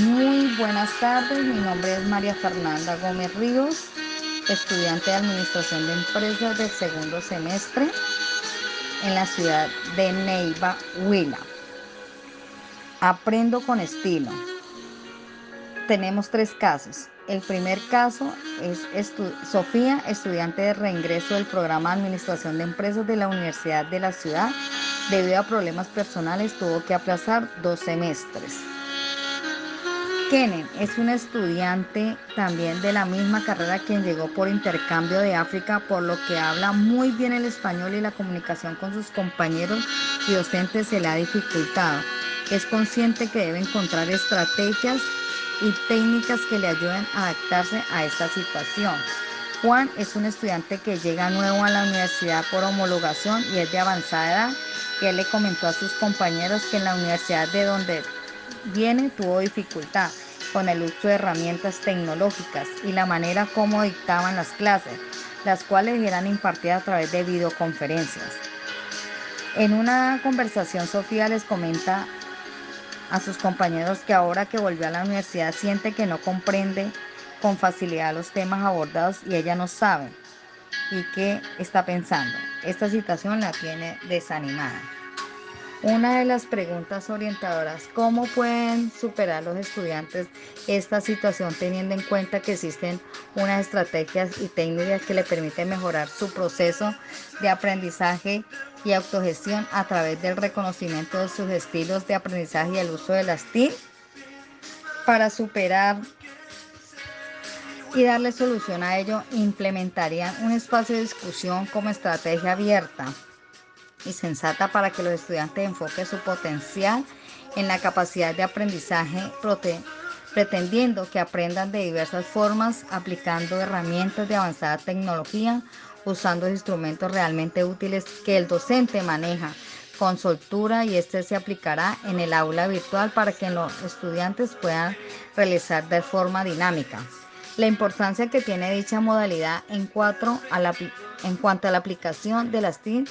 Muy buenas tardes, mi nombre es María Fernanda Gómez Ríos, estudiante de Administración de Empresas del segundo semestre en la ciudad de Neiva, Huila. Aprendo con estilo. Tenemos tres casos. El primer caso es Sofía, estudiante de reingreso del programa de Administración de Empresas de la Universidad de la Ciudad. Debido a problemas personales tuvo que aplazar dos semestres. Kenen es un estudiante también de la misma carrera quien llegó por intercambio de África, por lo que habla muy bien el español y la comunicación con sus compañeros y docentes se le ha dificultado. Es consciente que debe encontrar estrategias y técnicas que le ayuden a adaptarse a esta situación. Juan es un estudiante que llega nuevo a la universidad por homologación y es de avanzada edad, él le comentó a sus compañeros que en la universidad de donde viene tuvo dificultad con el uso de herramientas tecnológicas y la manera como dictaban las clases, las cuales eran impartidas a través de videoconferencias. En una conversación, Sofía les comenta a sus compañeros que ahora que volvió a la universidad siente que no comprende con facilidad los temas abordados y ella no sabe y qué está pensando. Esta situación la tiene desanimada. Una de las preguntas orientadoras, ¿cómo pueden superar los estudiantes esta situación teniendo en cuenta que existen unas estrategias y técnicas que le permiten mejorar su proceso de aprendizaje y autogestión a través del reconocimiento de sus estilos de aprendizaje y el uso de las TIC? Para superar y darle solución a ello, implementarían un espacio de discusión como estrategia abierta y sensata para que los estudiantes enfoquen su potencial en la capacidad de aprendizaje, pretendiendo que aprendan de diversas formas, aplicando herramientas de avanzada tecnología, usando instrumentos realmente útiles que el docente maneja con soltura y este se aplicará en el aula virtual para que los estudiantes puedan realizar de forma dinámica. La importancia que tiene dicha modalidad en, cuatro en cuanto a la aplicación de las TIC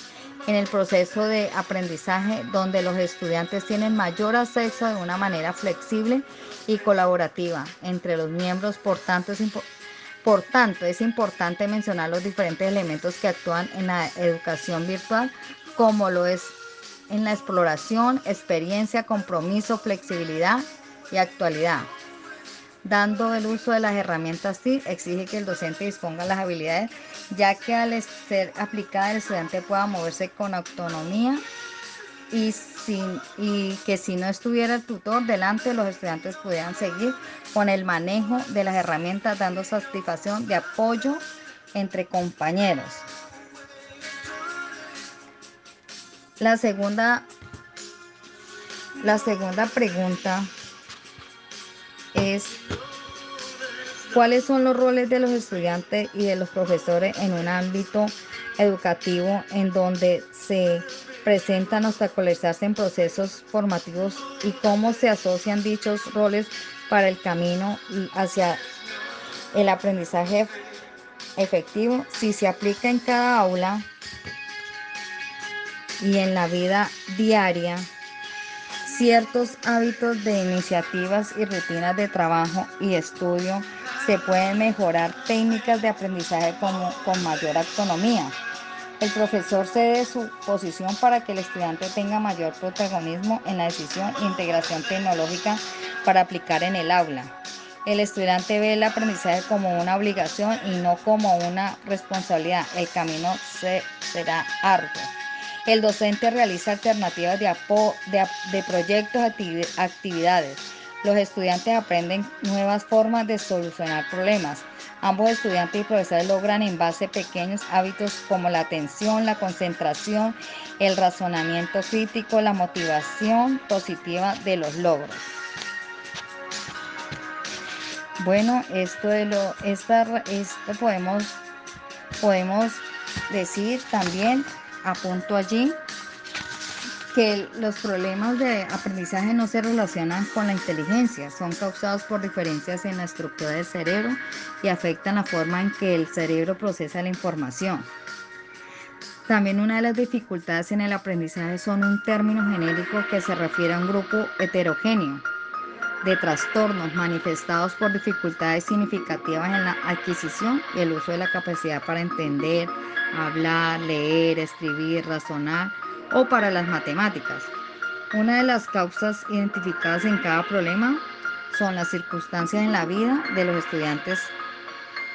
en el proceso de aprendizaje donde los estudiantes tienen mayor acceso de una manera flexible y colaborativa entre los miembros. Por tanto, es, por tanto, es importante mencionar los diferentes elementos que actúan en la educación virtual, como lo es en la exploración, experiencia, compromiso, flexibilidad y actualidad dando el uso de las herramientas TIC, exige que el docente disponga las habilidades, ya que al ser aplicada el estudiante pueda moverse con autonomía y, sin, y que si no estuviera el tutor delante, los estudiantes pudieran seguir con el manejo de las herramientas, dando satisfacción de apoyo entre compañeros. La segunda, la segunda pregunta es cuáles son los roles de los estudiantes y de los profesores en un ámbito educativo en donde se presentan obstaculizarse en procesos formativos y cómo se asocian dichos roles para el camino hacia el aprendizaje efectivo, si se aplica en cada aula y en la vida diaria ciertos hábitos de iniciativas y rutinas de trabajo y estudio, se pueden mejorar técnicas de aprendizaje como, con mayor autonomía. El profesor cede su posición para que el estudiante tenga mayor protagonismo en la decisión e integración tecnológica para aplicar en el aula. El estudiante ve el aprendizaje como una obligación y no como una responsabilidad. El camino será arduo. El docente realiza alternativas de, de, proyectos, actividades. Los estudiantes aprenden nuevas formas de solucionar problemas. Ambos estudiantes y profesores logran en base pequeños hábitos como la atención, la concentración, el razonamiento crítico, la motivación positiva de los logros. Bueno, esto de lo, esta, esto podemos, podemos decir también apunto allí que los problemas de aprendizaje no se relacionan con la inteligencia, son causados por diferencias en la estructura del cerebro y afectan la forma en que el cerebro procesa la información. También una de las dificultades en el aprendizaje son un término genérico que se refiere a un grupo heterogéneo de trastornos manifestados por dificultades significativas en la adquisición y el uso de la capacidad para entender, hablar, leer, escribir, razonar o para las matemáticas. Una de las causas identificadas en cada problema son las circunstancias en la vida de los estudiantes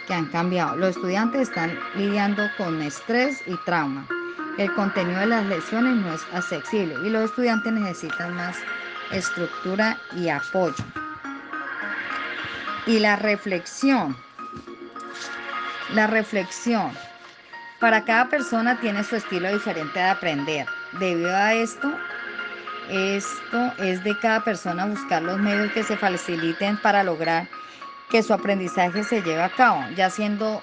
que han cambiado. Los estudiantes están lidiando con estrés y trauma. El contenido de las lecciones no es accesible y los estudiantes necesitan más estructura y apoyo. Y la reflexión. La reflexión. Para cada persona tiene su estilo diferente de aprender. Debido a esto, esto es de cada persona buscar los medios que se faciliten para lograr que su aprendizaje se lleve a cabo, ya siendo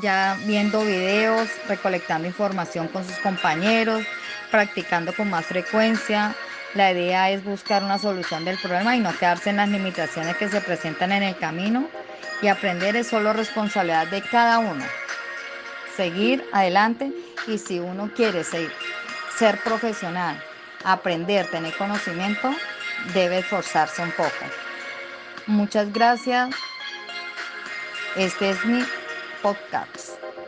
ya viendo videos, recolectando información con sus compañeros, practicando con más frecuencia. La idea es buscar una solución del problema y no quedarse en las limitaciones que se presentan en el camino. Y aprender es solo responsabilidad de cada uno. Seguir adelante y si uno quiere ser, ser profesional, aprender, tener conocimiento, debe esforzarse un poco. Muchas gracias. Este es mi podcast.